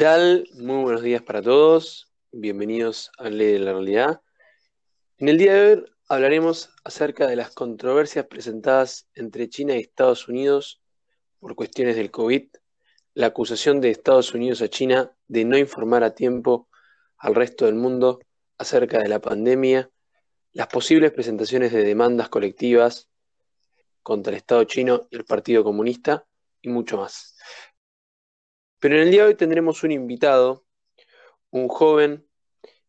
tal? Muy buenos días para todos. Bienvenidos a Ley de la Realidad. En el día de hoy hablaremos acerca de las controversias presentadas entre China y Estados Unidos por cuestiones del COVID, la acusación de Estados Unidos a China de no informar a tiempo al resto del mundo acerca de la pandemia, las posibles presentaciones de demandas colectivas contra el Estado chino y el Partido Comunista y mucho más. Pero en el día de hoy tendremos un invitado, un joven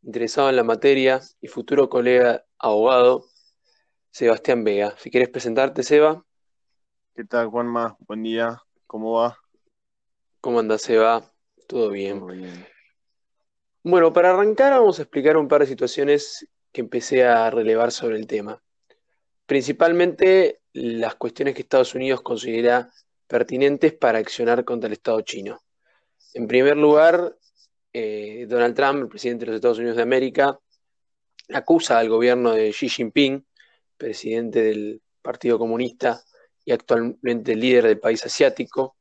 interesado en la materia y futuro colega abogado, Sebastián Vega. Si quieres presentarte, Seba. ¿Qué tal, Juanma? Buen día. ¿Cómo va? ¿Cómo anda, Seba? ¿Todo bien? bien. Bueno, para arrancar vamos a explicar un par de situaciones que empecé a relevar sobre el tema. Principalmente las cuestiones que Estados Unidos considera pertinentes para accionar contra el Estado chino. En primer lugar, eh, Donald Trump, el presidente de los Estados Unidos de América, acusa al gobierno de Xi Jinping, presidente del Partido Comunista y actualmente líder del país asiático,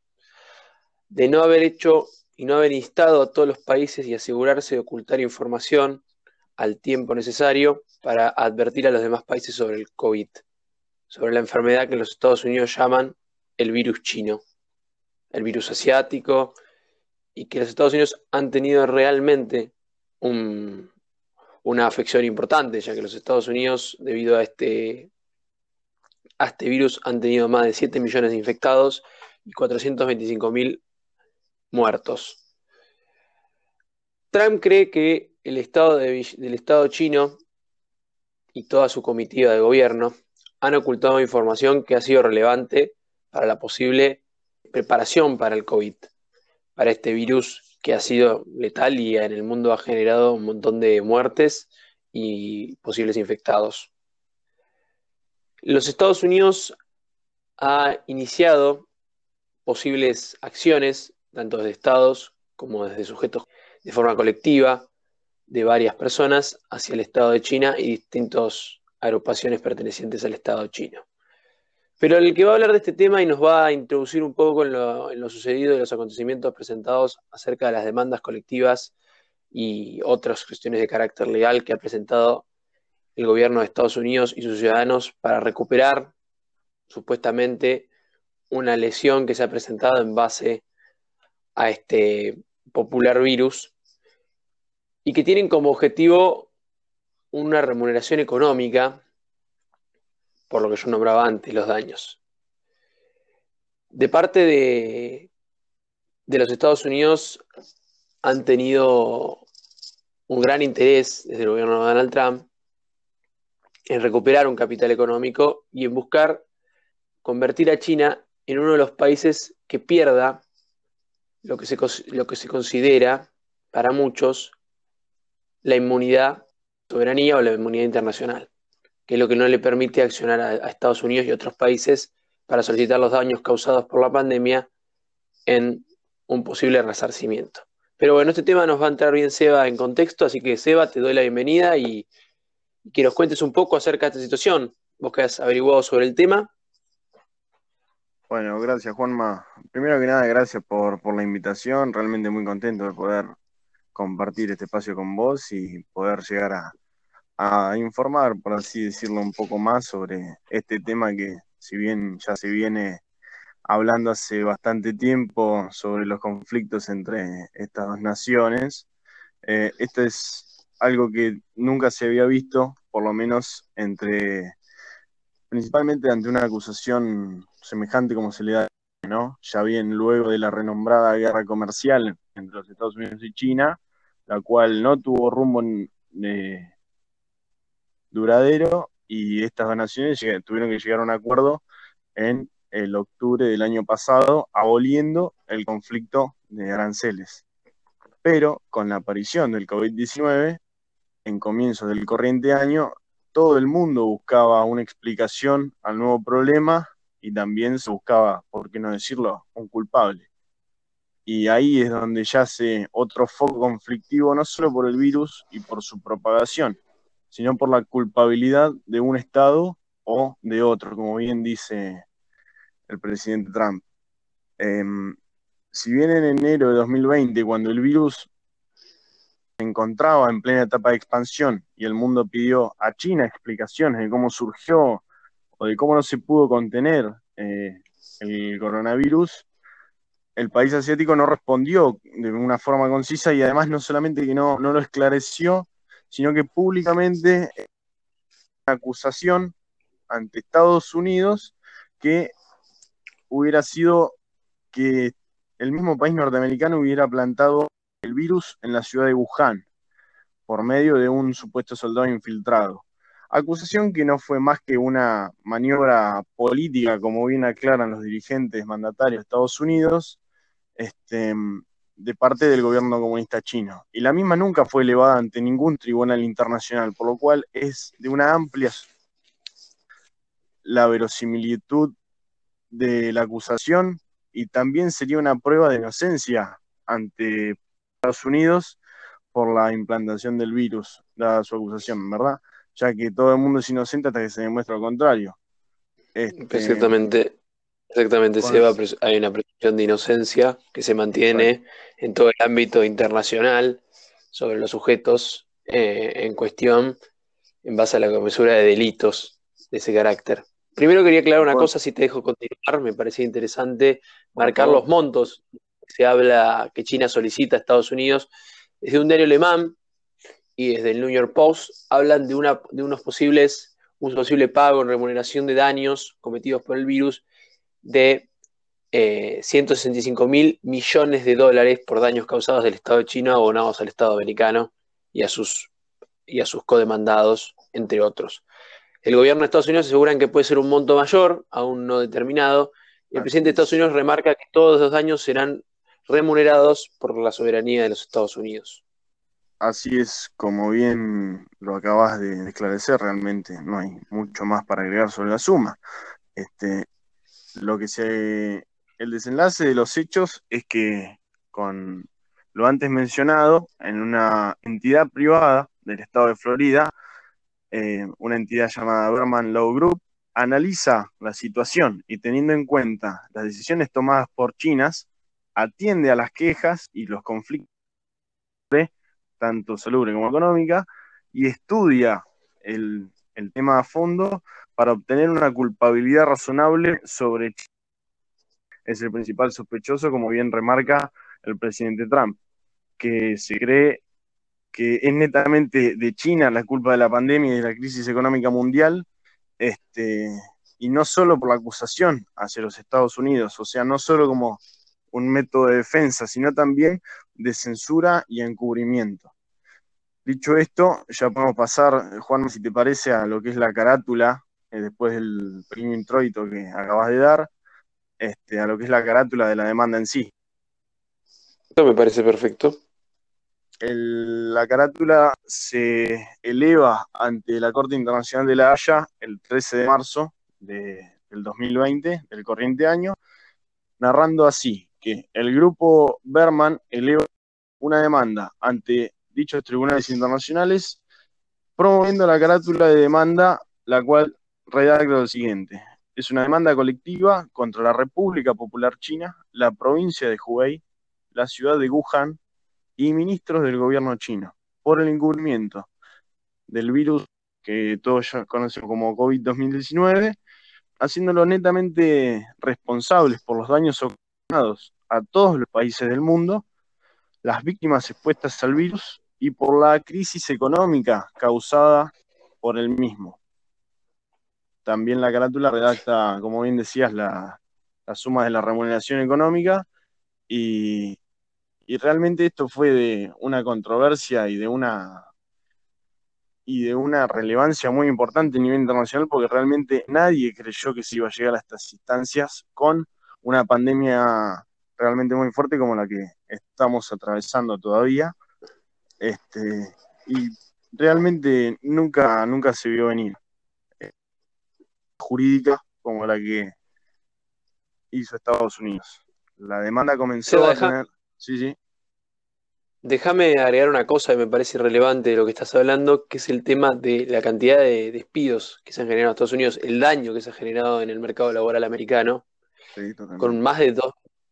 de no haber hecho y no haber instado a todos los países y asegurarse de ocultar información al tiempo necesario para advertir a los demás países sobre el COVID, sobre la enfermedad que los Estados Unidos llaman el virus chino, el virus asiático, y que los Estados Unidos han tenido realmente una afección importante, ya que los Estados Unidos, debido a este, a este virus, han tenido más de 7 millones de infectados y 425 mil muertos. Trump cree que el Estado del Estado chino y toda su comitiva de gobierno han ocultado información que ha sido relevante para la posible preparación para el COVID para este virus que ha sido letal y en el mundo ha generado un montón de muertes y posibles infectados. Los Estados Unidos ha iniciado posibles acciones, tanto desde estados como desde sujetos de forma colectiva, de varias personas hacia el Estado de China y distintas agrupaciones pertenecientes al Estado chino. Pero el que va a hablar de este tema y nos va a introducir un poco en lo, sucedido y los acontecimientos presentados acerca de las demandas colectivas y otras cuestiones de carácter legal que ha presentado el gobierno de Estados Unidos y sus ciudadanos para recuperar supuestamente una lesión que se ha presentado en base a este popular virus y que tienen como objetivo una remuneración económica por lo que yo nombraba antes, los daños. De parte de, de los Estados Unidos han tenido un gran interés desde el gobierno de Donald Trump en recuperar un capital económico y en buscar convertir a China en uno de los países que pierda lo que se, lo que se considera para muchos la inmunidad, soberanía o la inmunidad internacional que es lo que no le permite accionar a, Estados Unidos y otros países para solicitar los daños causados por la pandemia en un posible resarcimiento. Pero bueno, este tema nos va a entrar bien Seba en contexto, así que Seba, te doy la bienvenida y, que nos cuentes un poco acerca de esta situación. Vos que has averiguado sobre el tema. Bueno, gracias Juanma. Primero que nada, gracias por, por la invitación. Realmente muy contento de poder compartir este espacio con vos y poder llegar a, a informar, por así decirlo, un poco más sobre este tema que, si bien ya se viene hablando hace bastante tiempo sobre los conflictos entre estas dos naciones, eh, esto es algo que nunca se había visto, por lo menos entre, principalmente ante una acusación semejante como se le da, ¿no? Ya bien luego de la renombrada guerra comercial entre los Estados Unidos y China, la cual no tuvo rumbo en, eh, duradero y estas donaciones tuvieron que llegar a un acuerdo en el octubre del año pasado, aboliendo el conflicto de aranceles. Pero con la aparición del COVID-19, en comienzos del corriente año, todo el mundo buscaba una explicación al nuevo problema y también se buscaba, por qué no decirlo, un culpable. Y ahí es donde yace otro foco conflictivo, no solo por el virus y por su propagación, sino por la culpabilidad de un Estado o de otro, como bien dice el presidente Trump. Em, si bien en enero de 2020, cuando el virus se encontraba en plena etapa de expansión y el mundo pidió a China explicaciones de cómo surgió o de cómo no se pudo contener eh, el coronavirus, el país asiático no respondió de una forma concisa y además no solamente que no, no lo esclareció, sino que públicamente una acusación ante Estados Unidos que hubiera sido que el mismo país norteamericano hubiera plantado el virus en la ciudad de Wuhan por medio de un supuesto soldado infiltrado. Acusación que no fue más que una maniobra política, como bien aclaran los dirigentes mandatarios de Estados Unidos, este, de parte del gobierno comunista chino. Y la misma nunca fue elevada ante ningún tribunal internacional, por lo cual es de una amplia la verosimilitud de la acusación y también sería una prueba de inocencia ante Estados Unidos por la implantación del virus, dada su acusación, ¿verdad? Ya que todo el mundo es inocente hasta que se demuestre lo contrario. Este, exactamente, exactamente, Seba, hay una presunción de inocencia que se mantiene en todo el ámbito internacional sobre los sujetos eh, en cuestión en base a la comisión de delitos de ese carácter. Primero quería aclarar una cosa, si te dejo continuar, me parecía interesante marcar los montos. Se habla que China solicita a Estados Unidos, desde un diario alemán y desde el New York Post, hablan de, una, de unos posibles, un posible pago en remuneración de daños cometidos por el virus de 165 eh, mil millones de dólares por daños causados del Estado chino abonados al Estado americano y a sus, y a sus codemandados, entre otros. El gobierno de Estados Unidos aseguran que puede ser un monto mayor, aún no determinado, y el presidente de Estados Unidos remarca que todos los daños serán remunerados por la soberanía de los Estados Unidos. Así es, como bien lo acabas de esclarecer, realmente no hay mucho más para agregar sobre la suma. Este, lo que se, el desenlace de los hechos es que con lo antes mencionado, en una entidad privada del estado de Florida, eh, una entidad llamada Berman Law Group, analiza la situación y teniendo en cuenta las decisiones tomadas por Chinas, atiende a las quejas y los conflictos, tanto salubre como económica, y estudia el, el tema a fondo para obtener una culpabilidad razonable sobre China. Es el principal sospechoso, como bien remarca el presidente Trump, que se cree que es netamente de China la culpa de la pandemia y de la crisis económica mundial, este, y no solo por la acusación hacia los Estados Unidos, o sea, no solo como un método de defensa, sino también de censura y encubrimiento. Dicho esto, ya podemos pasar, Juan, si te parece, a lo que es la carátula, eh, después del pequeño introito que acabas de dar, este, a lo que es la carátula de la demanda en sí. Esto me parece perfecto la carátula se eleva ante la Corte Internacional de la Haya el 13 de marzo del 2020, del corriente año, narrando así que el grupo Berman eleva una demanda ante dichos tribunales internacionales, promoviendo la carátula de demanda, la cual redacta lo siguiente. Es una demanda colectiva contra la República Popular China, la provincia de Hubei, la ciudad de Wuhan, y ministros del gobierno chino por el encubrimiento del virus que todos ya conocemos como COVID-2019, haciéndolo netamente responsables por los daños ocasionados a todos los países del mundo, las víctimas expuestas al virus y por la crisis económica causada por el mismo. También la carátula redacta, como bien decías, la, la suma de la remuneración económica y y realmente esto fue de una controversia y de una y de una relevancia muy importante a nivel internacional porque realmente nadie creyó que se iba a llegar a estas instancias con una pandemia realmente muy fuerte como la que estamos atravesando todavía. Este, y realmente nunca, nunca se vio venir jurídica como la que hizo Estados Unidos. La demanda comenzó a tener Sí, sí. Déjame agregar una cosa que me parece irrelevante de lo que estás hablando, que es el tema de la cantidad de despidos que se han generado en Estados Unidos, el daño que se ha generado en el mercado laboral americano, con más de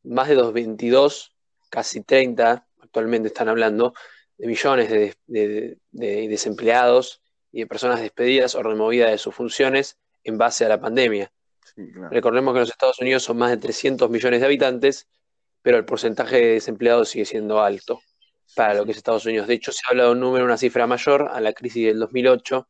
más de 22, casi 30, actualmente están hablando, de millones de, desempleados y de personas despedidas o removidas de sus funciones en base a la pandemia. Recordemos que en los Estados Unidos son más de 300 millones de habitantes, pero el porcentaje de desempleados sigue siendo alto para lo que es Estados Unidos. De hecho, se habla de un número, una cifra mayor a la crisis del 2008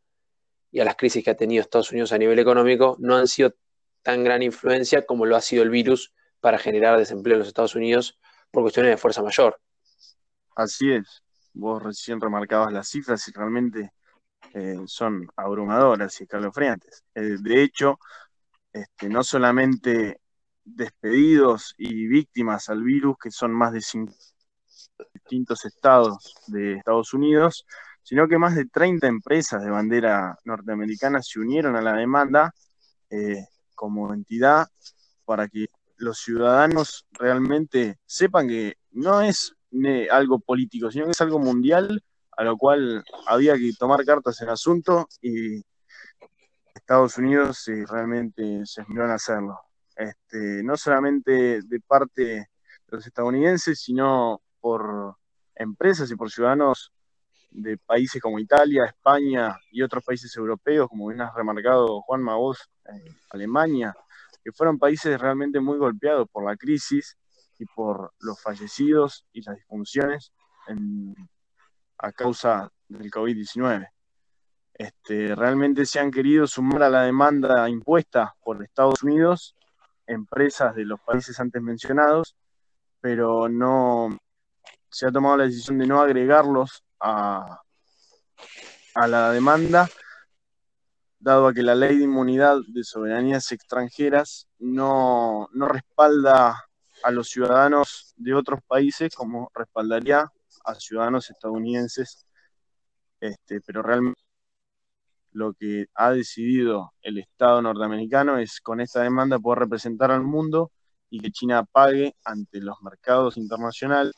y a las crisis que ha tenido Estados Unidos a nivel económico. No han sido tan gran influencia como lo ha sido el virus para generar desempleo en los Estados Unidos por cuestiones de fuerza mayor. Así es. Vos recién remarcabas las cifras y realmente eh, son abrumadoras y escalofriantes. Eh, de hecho, este, no solamente despedidos y víctimas al virus, que son más de cinco distintos estados de Estados Unidos, sino que más de 30 empresas de bandera norteamericana se unieron a la demanda eh, como entidad para que los ciudadanos realmente sepan que no es algo político, sino que es algo mundial, a lo cual había que tomar cartas en asunto y Estados Unidos realmente se esmeró en hacerlo. Este, no solamente de parte de los estadounidenses, sino por empresas y por ciudadanos de países como Italia, España y otros países europeos, como bien has remarcado Juan Magos, eh, Alemania, que fueron países realmente muy golpeados por la crisis y por los fallecidos y las disfunciones a causa del COVID-19. Este, realmente se han querido sumar a la demanda impuesta por Estados Unidos, empresas de los países antes mencionados, pero no se ha tomado la decisión de no agregarlos a, a la demanda dado a que la ley de inmunidad de soberanías extranjeras no, respalda a los ciudadanos de otros países como respaldaría a ciudadanos estadounidenses, este, pero realmente lo que ha decidido el Estado norteamericano es con esta demanda poder representar al mundo y que China pague ante los mercados internacionales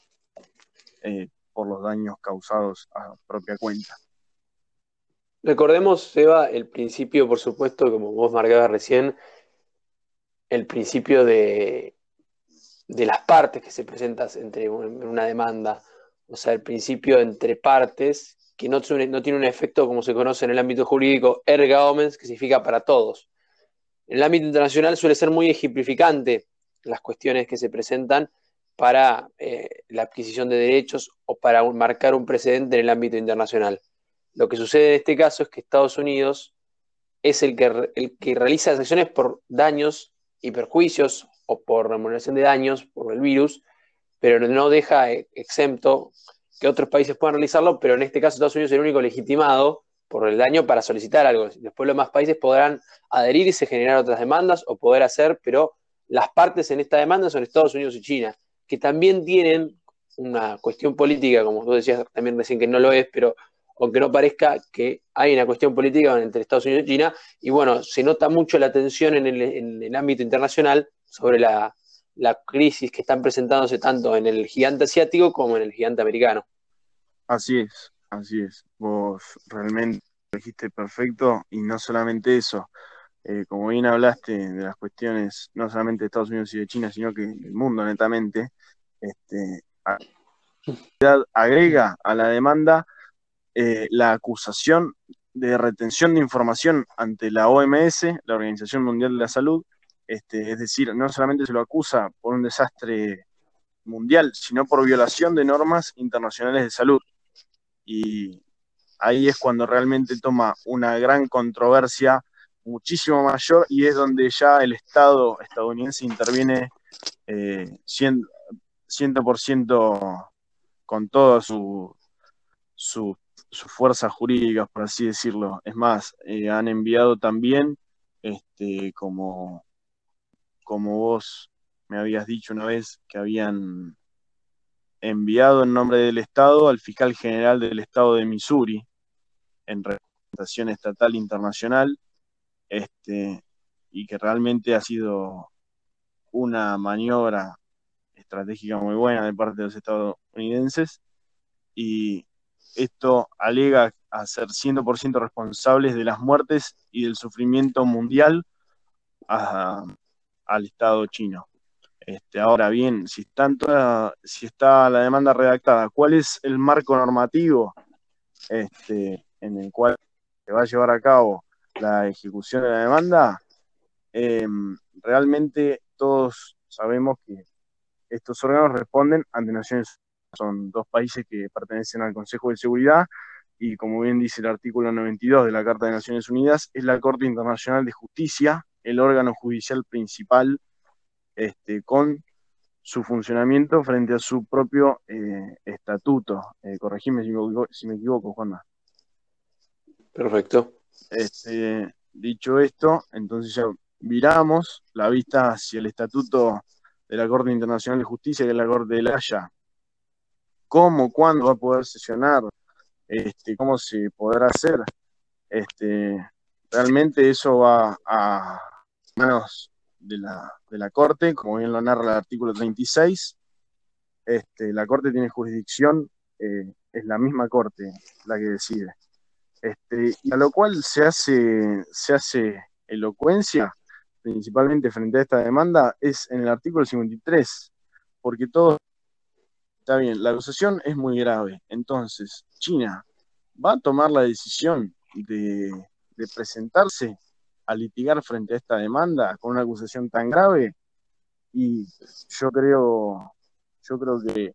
eh, por los daños causados a propia cuenta. Recordemos, Seba, el principio, por supuesto, como vos marcabas recién, el principio de, de las partes que se presentan entre una demanda, o sea, el principio entre partes, que no, tiene un efecto como se conoce en el ámbito jurídico, erga omens, que significa para todos. En el ámbito internacional suele ser muy ejemplificante las cuestiones que se presentan para eh, la adquisición de derechos o para marcar un precedente en el ámbito internacional. Lo que sucede en este caso es que Estados Unidos es el que, el que realiza las acciones por daños y perjuicios o por remuneración de daños por el virus, pero no deja exento que otros países puedan realizarlo, pero en este caso Estados Unidos es el único legitimado por el daño para solicitar algo. Después los demás países podrán adherirse, generar otras demandas o poder hacer, pero las partes en esta demanda son Estados Unidos y China, que también tienen una cuestión política, como tú decías también recién que no lo es, pero aunque no parezca que hay una cuestión política entre Estados Unidos y China, y bueno, se nota mucho la tensión en el, ámbito internacional sobre la, crisis que están presentándose tanto en el gigante asiático como en el gigante americano. Así es, así es. Vos realmente lo dijiste perfecto y no solamente eso. Eh, como bien hablaste de las cuestiones no solamente de Estados Unidos y de China, sino que del mundo netamente, este, agrega a la demanda eh, la acusación de retención de información ante la OMS, la Organización Mundial de la Salud, este, es decir, no solamente se lo acusa por un desastre mundial, sino por violación de normas internacionales de salud. Y ahí es cuando realmente toma una gran controversia muchísimo mayor y es donde ya el Estado estadounidense interviene eh, 100%, con toda su, su sus fuerzas jurídicas, por así decirlo. Es más, eh, han enviado también, este, como, como vos me habías dicho una vez, que habían enviado en nombre del Estado al fiscal general del Estado de Missouri en representación estatal internacional, este, y que realmente ha sido una maniobra estratégica muy buena de parte de los estadounidenses y esto alega a ser 100% responsables de las muertes y del sufrimiento mundial al Estado chino. Este, ahora bien, si, si está la demanda redactada, ¿cuál es el marco normativo este, en el cual se va a llevar a cabo la ejecución de la demanda? Em, realmente todos sabemos que estos órganos responden ante Naciones Unidas. Son dos países que pertenecen al Consejo de Seguridad y como bien dice el artículo 92 de la Carta de Naciones Unidas, es la Corte Internacional de Justicia el órgano judicial principal este, con su funcionamiento frente a su propio eh, estatuto. Eh, corregime si me, si me equivoco, Juanma. Perfecto. Este, dicho esto, entonces ya viramos la vista hacia el estatuto de la Corte Internacional de Justicia, que es la Corte de la Haya. ¿Cómo, cuándo va a poder sesionar? Este, ¿Cómo se podrá hacer? Este, realmente eso va a manos de la, de la Corte, como bien lo narra el artículo 36. Este, la Corte tiene jurisdicción, eh, es la misma Corte la que decide. Este, a lo cual se hace, se hace elocuencia principalmente frente a esta demanda es en el artículo 53, porque todo está bien, la acusación es muy grave. Entonces, China va a tomar la decisión de, presentarse a litigar frente a esta demanda con una acusación tan grave. Y yo creo yo creo que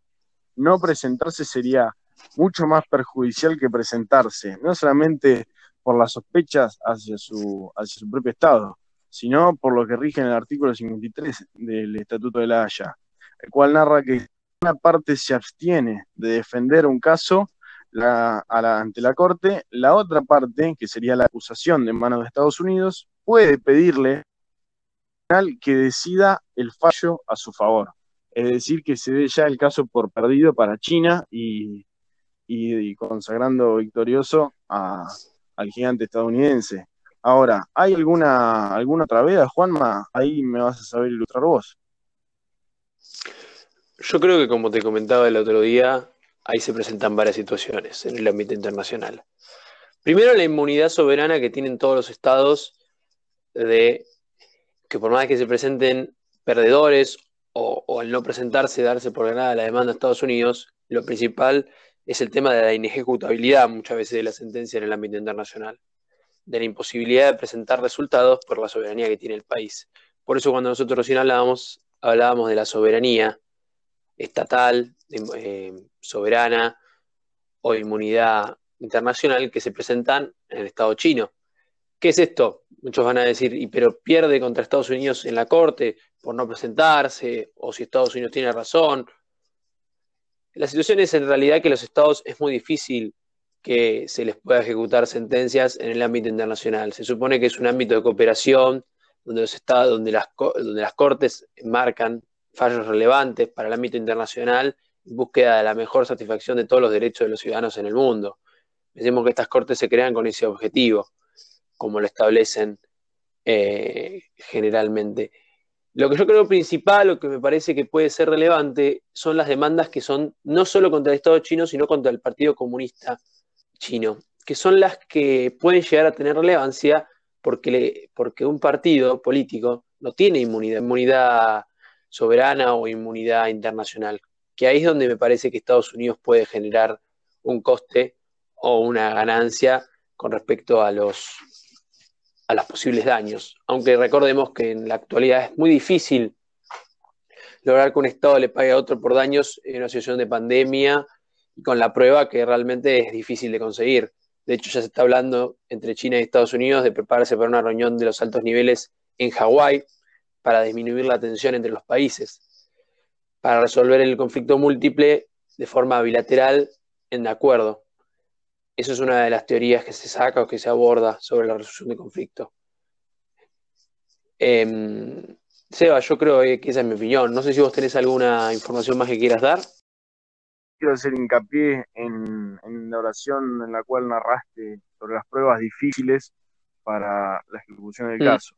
no presentarse sería mucho más perjudicial que presentarse, no solamente por las sospechas hacia su, hacia su propio Estado, sino por lo que rige en el artículo 53 del Estatuto de la Haya, el cual narra que una parte se abstiene de defender un caso ante la Corte, la otra parte, que sería la acusación de manos de Estados Unidos, puede pedirle al que decida el fallo a su favor. Es decir, que se dé ya el caso por perdido para China y, consagrando victorioso al gigante estadounidense. Ahora, ¿hay alguna, alguna otra veda, Juanma? Ahí me vas a saber ilustrar vos. Yo creo que como te comentaba el otro día, ahí se presentan varias situaciones en el ámbito internacional. Primero, la inmunidad soberana que tienen todos los estados de que por más que se presenten perdedores o, al no presentarse, darse por ganada la demanda de Estados Unidos, lo principal es el tema de la inejecutabilidad muchas veces de la sentencia en el ámbito internacional de la imposibilidad de presentar resultados por la soberanía que tiene el país. Por eso cuando nosotros recién hablábamos, hablábamos de la soberanía estatal, eh, soberana o inmunidad internacional que se presentan en el Estado chino. ¿Qué es esto? Muchos van a decir, ¿y pero pierde contra Estados Unidos en la Corte por no presentarse? ¿O si Estados Unidos tiene razón? La situación es en realidad que los estados es muy difícil que se les pueda ejecutar sentencias en el ámbito internacional. Se supone que es un ámbito de cooperación donde, los estados, donde, las, donde las cortes marcan fallos relevantes para el ámbito internacional en búsqueda de la mejor satisfacción de todos los derechos de los ciudadanos en el mundo. Decimos que estas cortes se crean con ese objetivo, como lo establecen eh, generalmente. Lo que yo creo principal, lo que me parece que puede ser relevante, son las demandas que son no solo contra el Estado chino, sino contra el Partido Comunista chino, que son las que pueden llegar a tener relevancia porque, porque un partido político no tiene inmunidad soberana o inmunidad internacional, que ahí es donde me parece que Estados Unidos puede generar un coste o una ganancia con respecto a los, a los posibles daños. Aunque recordemos que en la actualidad es muy difícil lograr que un Estado le pague a otro por daños en una situación de pandemia y con la prueba que realmente es difícil de conseguir. De hecho, ya se está hablando entre China y Estados Unidos de prepararse para una reunión de los altos niveles en Hawái para disminuir la tensión entre los países, para resolver el conflicto múltiple de forma bilateral en acuerdo. Eso es una de las teorías que se saca o que se aborda sobre la resolución de conflicto. Em, Seba, yo creo que esa es mi opinión. No sé si vos tenés alguna información más que quieras dar quiero hacer hincapié en, la oración en la cual narraste sobre las pruebas difíciles para la ejecución del mm. caso.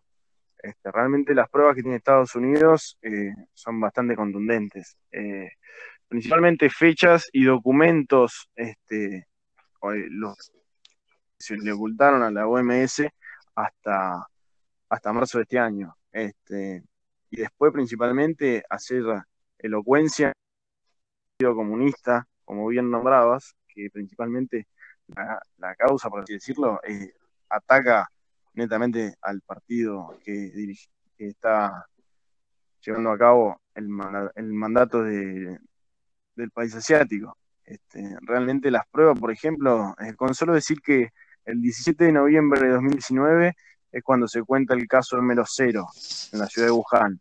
Este, realmente las pruebas que tiene Estados Unidos eh, son bastante contundentes. Eh, principalmente fechas y documentos este, los, se le ocultaron a la OMS hasta, hasta marzo de este año. Este, y después principalmente hacer elocuencia comunista, como bien nombrabas, que principalmente la, causa, por así decirlo, eh, ataca netamente al partido que, está llevando a cabo el, mandato de, del país asiático. Este, realmente las pruebas, por ejemplo, eh, con solo decir que el 17 de noviembre de 2019 es cuando se cuenta el caso número cero en la ciudad de Wuhan.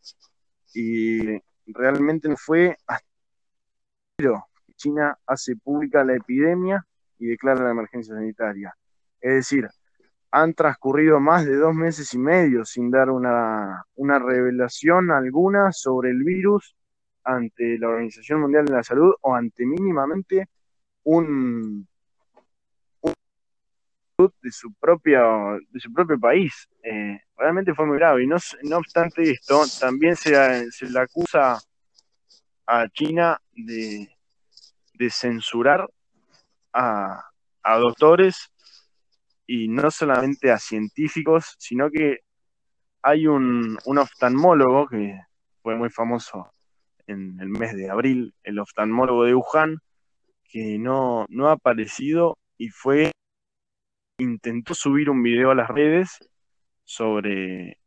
Y realmente fue hasta China hace pública la epidemia y declara la emergencia sanitaria. Es decir, han transcurrido más de dos meses y medio sin dar una, revelación alguna sobre el virus ante la Organización Mundial de la Salud o ante mínimamente un, de su propia de su propio país. Eh, realmente fue muy grave y no, no obstante esto también se, se le acusa a China de, de censurar a, a doctores y no solamente a científicos, sino que hay un, oftalmólogo que fue muy famoso en el mes de abril, el oftalmólogo de Wuhan, que no, no ha aparecido y fue, intentó subir un video a las redes sobre,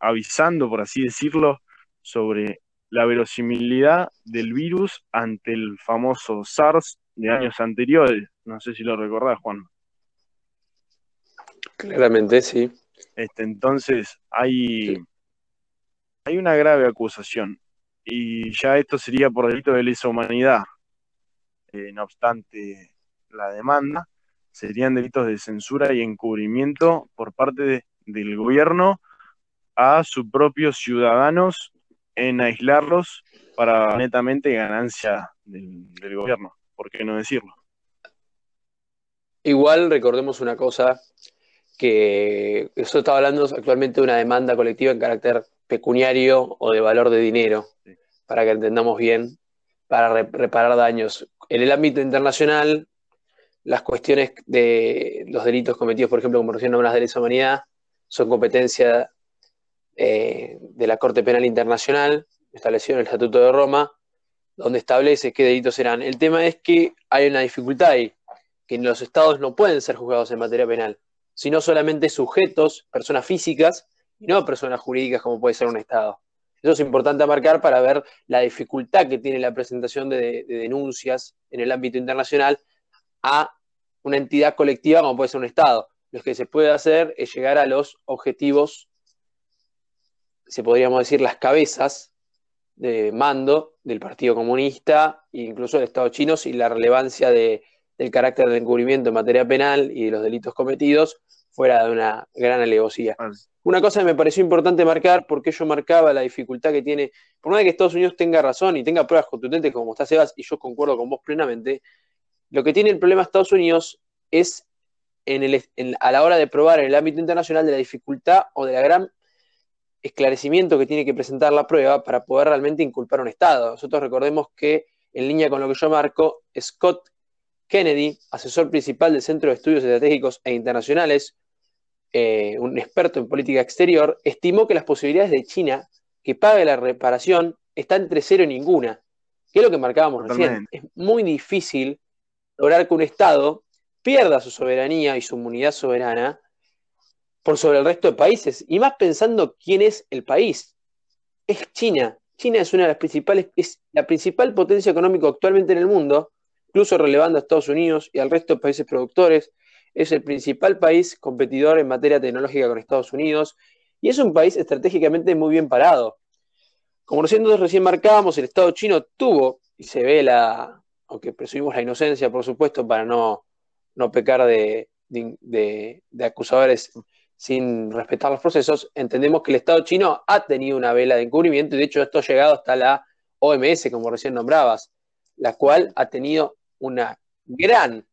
avisando, por así decirlo, sobre la verosimilidad del virus ante el famoso SARS de años anteriores. No sé si lo recordás, Juan. Claramente, sí. Este, entonces, hay, hay una grave acusación. Y ya esto sería por delito de lesa humanidad. Eh, no obstante la demanda, serían delitos de censura y encubrimiento por parte del gobierno a sus propios ciudadanos en aislarlos para netamente ganancia del, del gobierno. ¿Por qué no decirlo? Igual recordemos una cosa, que eso está hablando actualmente de una demanda colectiva en carácter pecuniario o de valor de dinero, para que entendamos bien, para reparar daños. En el ámbito internacional, las cuestiones de los delitos cometidos, por ejemplo, como recién nombras de lesa humanidad, son competencia eh, de la Corte Penal Internacional, establecido en el Estatuto de Roma, donde establece qué delitos serán. El tema es que hay una dificultad ahí, que los estados no pueden ser juzgados en materia penal sino solamente sujetos, personas físicas, y no personas jurídicas como puede ser un Estado. Eso es importante marcar para ver la dificultad que tiene la presentación de, denuncias en el ámbito internacional a una entidad colectiva como puede ser un Estado. Lo que se puede hacer es llegar a los objetivos, se podríamos decir las cabezas de mando del Partido Comunista e incluso del Estado chino y la relevancia de, del carácter de encubrimiento en materia penal y de los delitos cometidos fuera de una gran alevosía. Una cosa que me pareció importante marcar, porque yo marcaba la dificultad que tiene, por más que Estados Unidos tenga razón y tenga pruebas contundentes como está Sebas, y yo concuerdo con vos plenamente, lo que tiene el problema Estados Unidos es en el, a la hora de probar en el ámbito internacional de la dificultad o de la gran esclarecimiento que tiene que presentar la prueba para poder realmente inculpar a un Estado. Nosotros recordemos que, en línea con lo que yo marco, Scott Kennedy, asesor principal del Centro de Estudios Estratégicos e Internacionales, eh, un experto en política exterior, estimó que las posibilidades de China que pague la reparación están entre cero y ninguna, que es lo que marcábamos recién. Es muy difícil lograr que un Estado pierda su soberanía y su inmunidad soberana por sobre el resto de países, y más pensando quién es el país. Es China. China es una de las principales, es la principal potencia económica actualmente en el mundo, incluso relevando a Estados Unidos y al resto de países productores. Es el principal país competidor en materia tecnológica con Estados Unidos y es un país estratégicamente muy bien parado. Como nosotros recién marcábamos, el Estado chino tuvo, y se ve la, aunque presumimos la inocencia, por supuesto, para no, no pecar de, de, acusadores sin respetar los procesos, entendemos que el Estado chino ha tenido una vela de encubrimiento y de hecho esto ha llegado hasta la OMS, como recién nombrabas, la cual ha tenido una gran,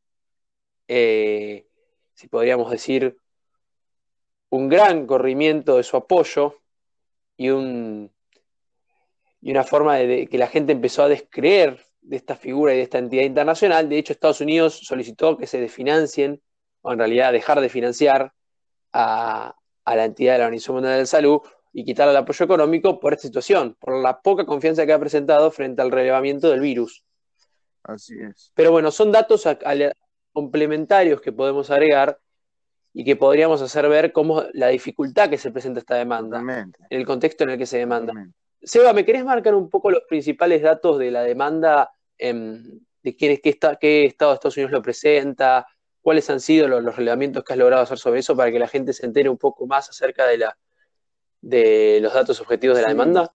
eh, si podríamos decir, un gran corrimiento de su apoyo y, un, y una forma de, que la gente empezó a descreer de esta figura y de esta entidad internacional. De hecho, Estados Unidos solicitó que se desfinancien, o en realidad dejar de financiar a, a la entidad de la Organización Mundial de la Salud, y quitarle el apoyo económico por esta situación, por la poca confianza que ha presentado frente al relevamiento del virus. Así es. Pero bueno, son datos complementarios que podemos agregar y que podríamos hacer ver cómo la dificultad que se presenta esta demanda, en el contexto en el que se demanda. Seba, ¿me querés marcar un poco los principales datos de la demanda, de quién, qué, está, qué Estado de Estados Unidos lo presenta? ¿Cuáles han sido los, los relevamientos que has logrado hacer sobre eso para que la gente se entere un poco más acerca de, la, de los datos objetivos de la demanda?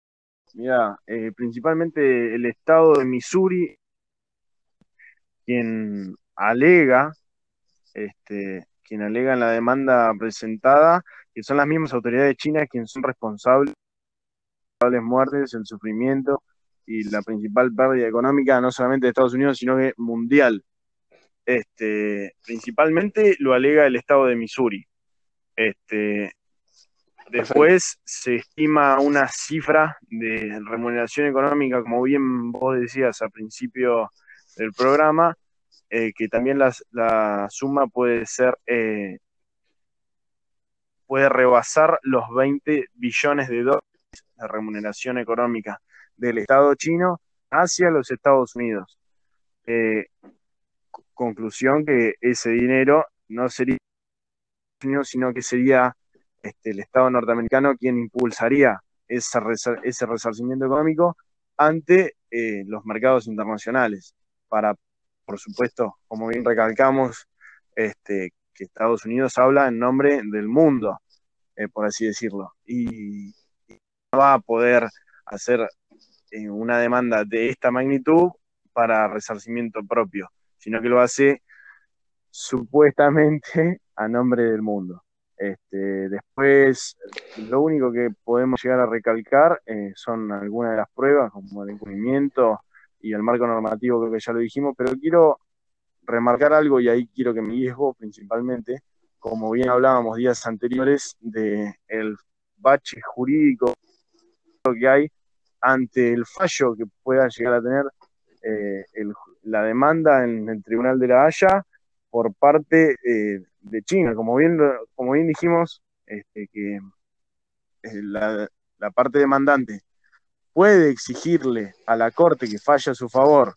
Mira, eh, principalmente el Estado de Missouri, quien alega este, quien alega en la demanda presentada, que son las mismas autoridades chinas quienes son responsables de las muertes, el sufrimiento y la principal pérdida económica, no solamente de Estados Unidos, sino que mundial. Este, principalmente lo alega el estado de Missouri. Este, después se estima una cifra de remuneración económica, como bien vos decías al principio del programa, eh, que también la, suma puede ser, eh, puede rebasar los 20 billones de dólares de remuneración económica del Estado chino hacia los Estados Unidos. Eh, conclusión que ese dinero no sería sino que sería este, el Estado norteamericano quien impulsaría ese, ese resarcimiento económico ante los mercados internacionales para por supuesto, como bien recalcamos, este, que Estados Unidos habla en nombre del mundo, eh, por así decirlo, y, no va a poder hacer eh, una demanda de esta magnitud para resarcimiento propio, sino que lo hace supuestamente a nombre del mundo. Este, después, lo único que podemos llegar a recalcar eh, son algunas de las pruebas, como el encubrimiento y el marco normativo creo que ya lo dijimos, pero quiero remarcar algo y ahí quiero que me guíes principalmente, como bien hablábamos días anteriores, de el bache jurídico que hay ante el fallo que pueda llegar a tener eh, la demanda en el Tribunal de la Haya por parte eh, de China. Como bien, como bien dijimos, este, que eh, la parte demandante puede exigirle a la Corte que falle a su favor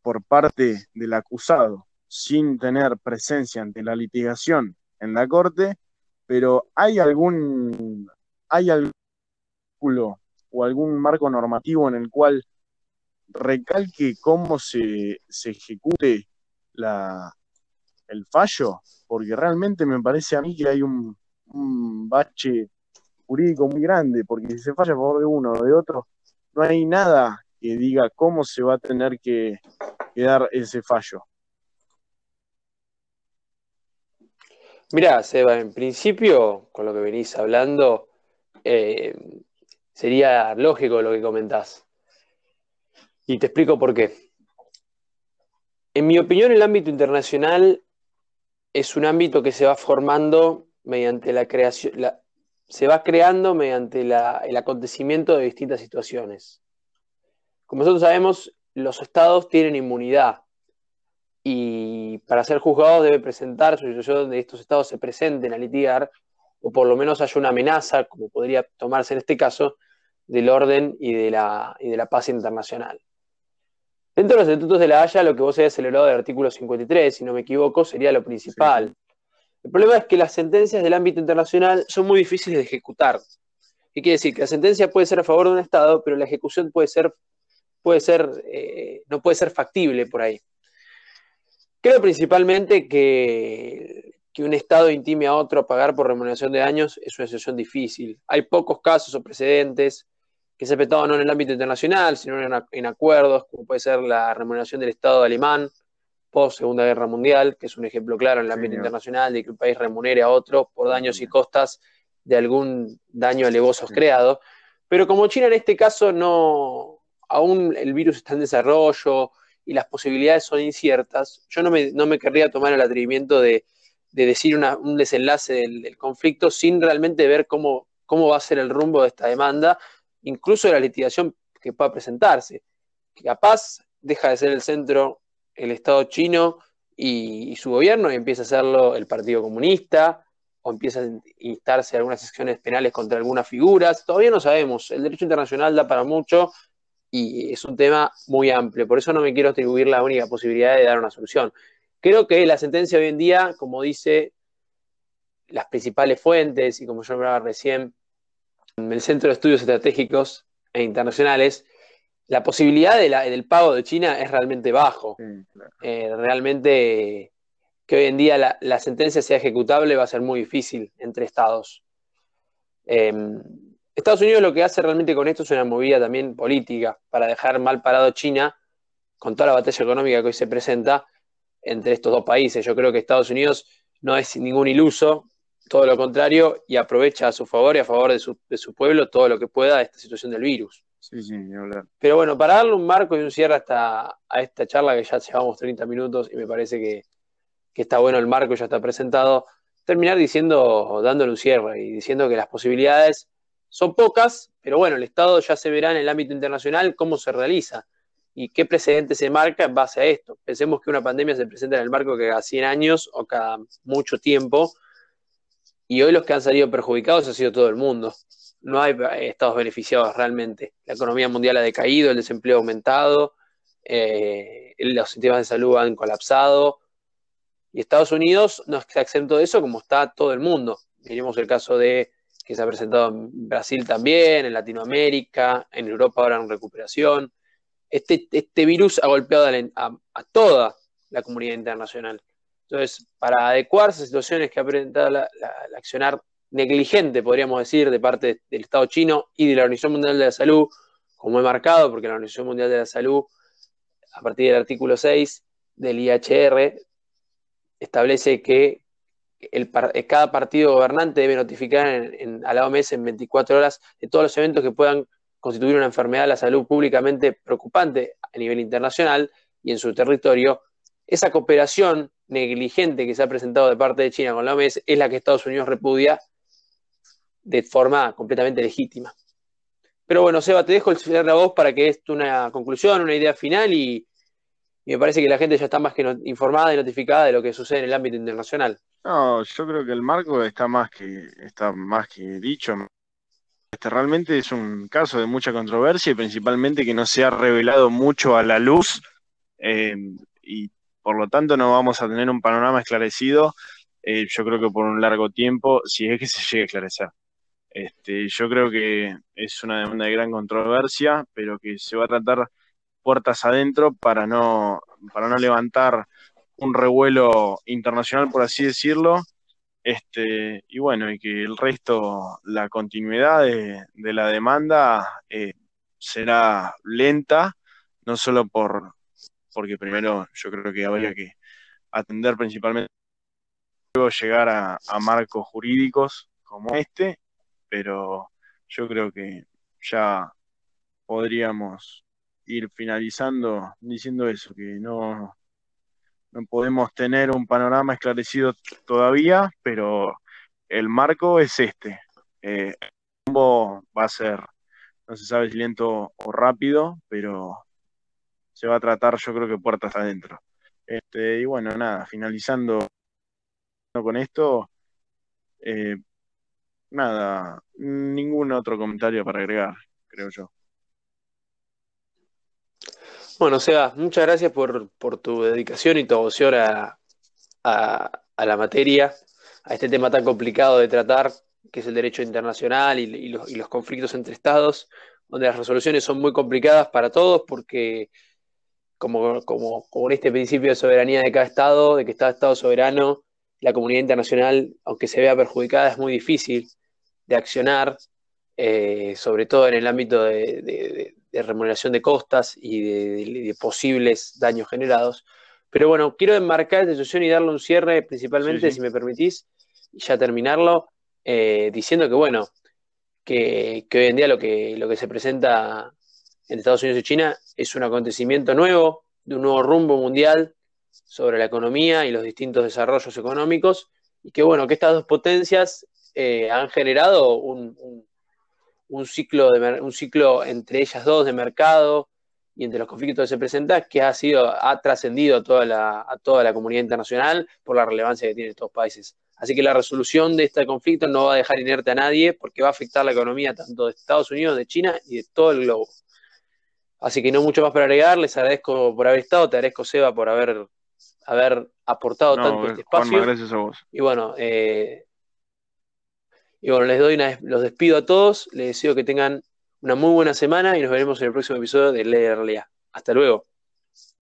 por parte del acusado sin tener presencia ante la litigación en la Corte, pero ¿hay algún, hay algún o algún marco normativo en el cual recalque cómo se, ejecute la, el fallo? Porque realmente me parece a mí que hay un, un bache jurídico muy grande, porque si se falla a favor de uno o de otro, no hay nada que diga cómo se va a tener que, dar ese fallo. Mira, Seba, en principio, con lo que venís hablando, eh, sería lógico lo que comentás. Y te explico por qué. En mi opinión, el ámbito internacional es un ámbito que se va formando mediante la creación, se va creando mediante el acontecimiento de distintas situaciones. Como nosotros sabemos, los estados tienen inmunidad y para ser juzgados debe presentar su situación donde estos estados se presenten a litigar o por lo menos haya una amenaza, como podría tomarse en este caso, del orden y de la, paz internacional. Dentro de los estatutos de la Haya, lo que vos hayas celebrado del artículo 53, si no me equivoco, sería lo principal. El problema es que las sentencias del ámbito internacional son muy difíciles de ejecutar. ¿Qué quiere decir? Que la sentencia puede ser a favor de un Estado, pero la ejecución puede ser, puede ser, eh, no puede ser factible por ahí. Creo principalmente que, que un Estado intime a otro a pagar por remuneración de daños es una situación difícil. Hay pocos casos o precedentes que se han no en el ámbito internacional, sino en, en acuerdos, como puede ser la remuneración del Estado alemán post Segunda Guerra Mundial, que es un ejemplo claro en el ámbito internacional de que un país remunere a otro por daños y costas de algún daño alevoso creado. Pero como China en este caso no, aún el virus está en desarrollo y las posibilidades son inciertas, yo no me, no me querría tomar el atrevimiento de, decir un desenlace del, conflicto sin realmente ver cómo, cómo va a ser el rumbo de esta demanda, incluso de la litigación que pueda presentarse. Que capaz deja de ser el centro el Estado chino y, su gobierno y empieza a hacerlo el Partido Comunista o empiezan a instarse algunas acciones penales contra algunas figuras. Todavía no sabemos. El derecho internacional da para mucho y es un tema muy amplio. Por eso no me quiero atribuir la única posibilidad de dar una solución. Creo que la sentencia hoy en día, como dice las principales fuentes y como yo hablaba recién, en el Centro de Estudios Estratégicos e Internacionales, la posibilidad del pago de China es realmente bajo. Eh, realmente que hoy en día la, sentencia sea ejecutable va a ser muy difícil entre estados. Em, Estados Unidos lo que hace realmente con esto es una movida también política para dejar mal parado a China con toda la batalla económica que hoy se presenta entre estos dos países. Yo creo que Estados Unidos no es ningún iluso, todo lo contrario, y aprovecha a su favor y a favor de su, de su pueblo todo lo que pueda de esta situación del virus. Sí, sí, Pero bueno, para darle un marco y un cierre hasta, a esta charla que ya llevamos 30 minutos y me parece que, está bueno el marco, ya está presentado, terminar diciendo, dándole un cierre y diciendo que las posibilidades son pocas, pero bueno, el Estado ya se verá en el ámbito internacional cómo se realiza y qué precedente se marca en base a esto. Pensemos que una pandemia se presenta en el marco que cada 100 años o cada mucho tiempo, y hoy los que han salido perjudicados ha sido todo el mundo no hay estados beneficiados realmente. La economía mundial ha decaído, el desempleo ha aumentado, eh, los sistemas de salud han colapsado. Y Estados Unidos no está exento de eso como está todo el mundo. Miremos el caso de que se ha presentado en Brasil también, en Latinoamérica, en Europa ahora en recuperación. Este, este virus ha golpeado a, toda la comunidad internacional. Entonces, para adecuarse a situaciones que ha presentado la accionar negligente, podríamos decir, de parte del Estado chino y de la Organización Mundial de la Salud, como he marcado, porque la Organización Mundial de la Salud, a partir del artículo 6 del IHR, establece que el, cada partido gobernante debe notificar a la OMS en 24 horas de todos los eventos que puedan constituir una enfermedad de la salud públicamente preocupante a nivel internacional y en su territorio. Esa cooperación negligente que se ha presentado de parte de China con la OMS es la que Estados Unidos repudia de forma completamente legítima. Pero bueno, Seba, te dejo el cierre a vos para que es una conclusión, una idea final y, me parece que la gente ya está más que informada y notificada de lo que sucede en el ámbito internacional. No, yo creo que el marco está más que, está más que dicho. Este realmente es un caso de mucha controversia y principalmente que no se ha revelado mucho a la luz eh, y por lo tanto no vamos a tener un panorama esclarecido, eh, yo creo que por un largo tiempo, si es que se llegue a esclarecer. Este, yo creo que es una demanda de gran controversia, pero que se va a tratar puertas adentro para no, para no levantar un revuelo internacional, por así decirlo. Este, y bueno, y que el resto, la continuidad de, la demanda eh, será lenta, no solo por, porque primero yo creo que habría que atender principalmente luego llegar a marcos jurídicos como este pero yo creo que ya podríamos ir finalizando diciendo eso, que no, no podemos tener un panorama esclarecido todavía, pero el marco es este. Eh, el va a ser, no se sabe si lento o rápido, pero se va a tratar yo creo que puertas adentro. Este, y bueno, nada, finalizando con esto, eh, nada, ningún otro comentario para agregar, creo yo. Bueno, Seba, muchas gracias por, tu dedicación y tu devoción a, la materia, a este tema tan complicado de tratar, que es el derecho internacional y, los, conflictos entre estados, donde las resoluciones son muy complicadas para todos porque, como, como, este principio de soberanía de cada estado, de que cada estado soberano, la comunidad internacional, aunque se vea perjudicada, es muy difícil de accionar, eh, sobre todo en el ámbito de, remuneración de costas y de, posibles daños generados. Pero bueno, quiero enmarcar esta situación y darle un cierre, principalmente, si me permitís, y ya terminarlo, eh, diciendo que bueno, que, hoy en día lo que, lo que se presenta en Estados Unidos y China es un acontecimiento nuevo, de un nuevo rumbo mundial sobre la economía y los distintos desarrollos económicos, y que bueno, que estas dos potencias eh, han generado un, ciclo de, un ciclo entre ellas dos de mercado y entre los conflictos que se presentan que ha ha trascendido a a toda la comunidad internacional por la relevancia que tienen estos países. Así que la resolución de este conflicto no va a dejar inerte a nadie porque va a afectar la economía tanto de Estados Unidos, de China y de todo el globo. Así que no mucho más para agregar, les agradezco por haber estado, te agradezco Seba por haber, haber aportado tanto este espacio. gracias a vos. Y bueno, eh, y bueno, les doy una, los despido a todos, les deseo que tengan una muy buena semana y nos veremos en el próximo episodio de Leer Lea. Hasta luego.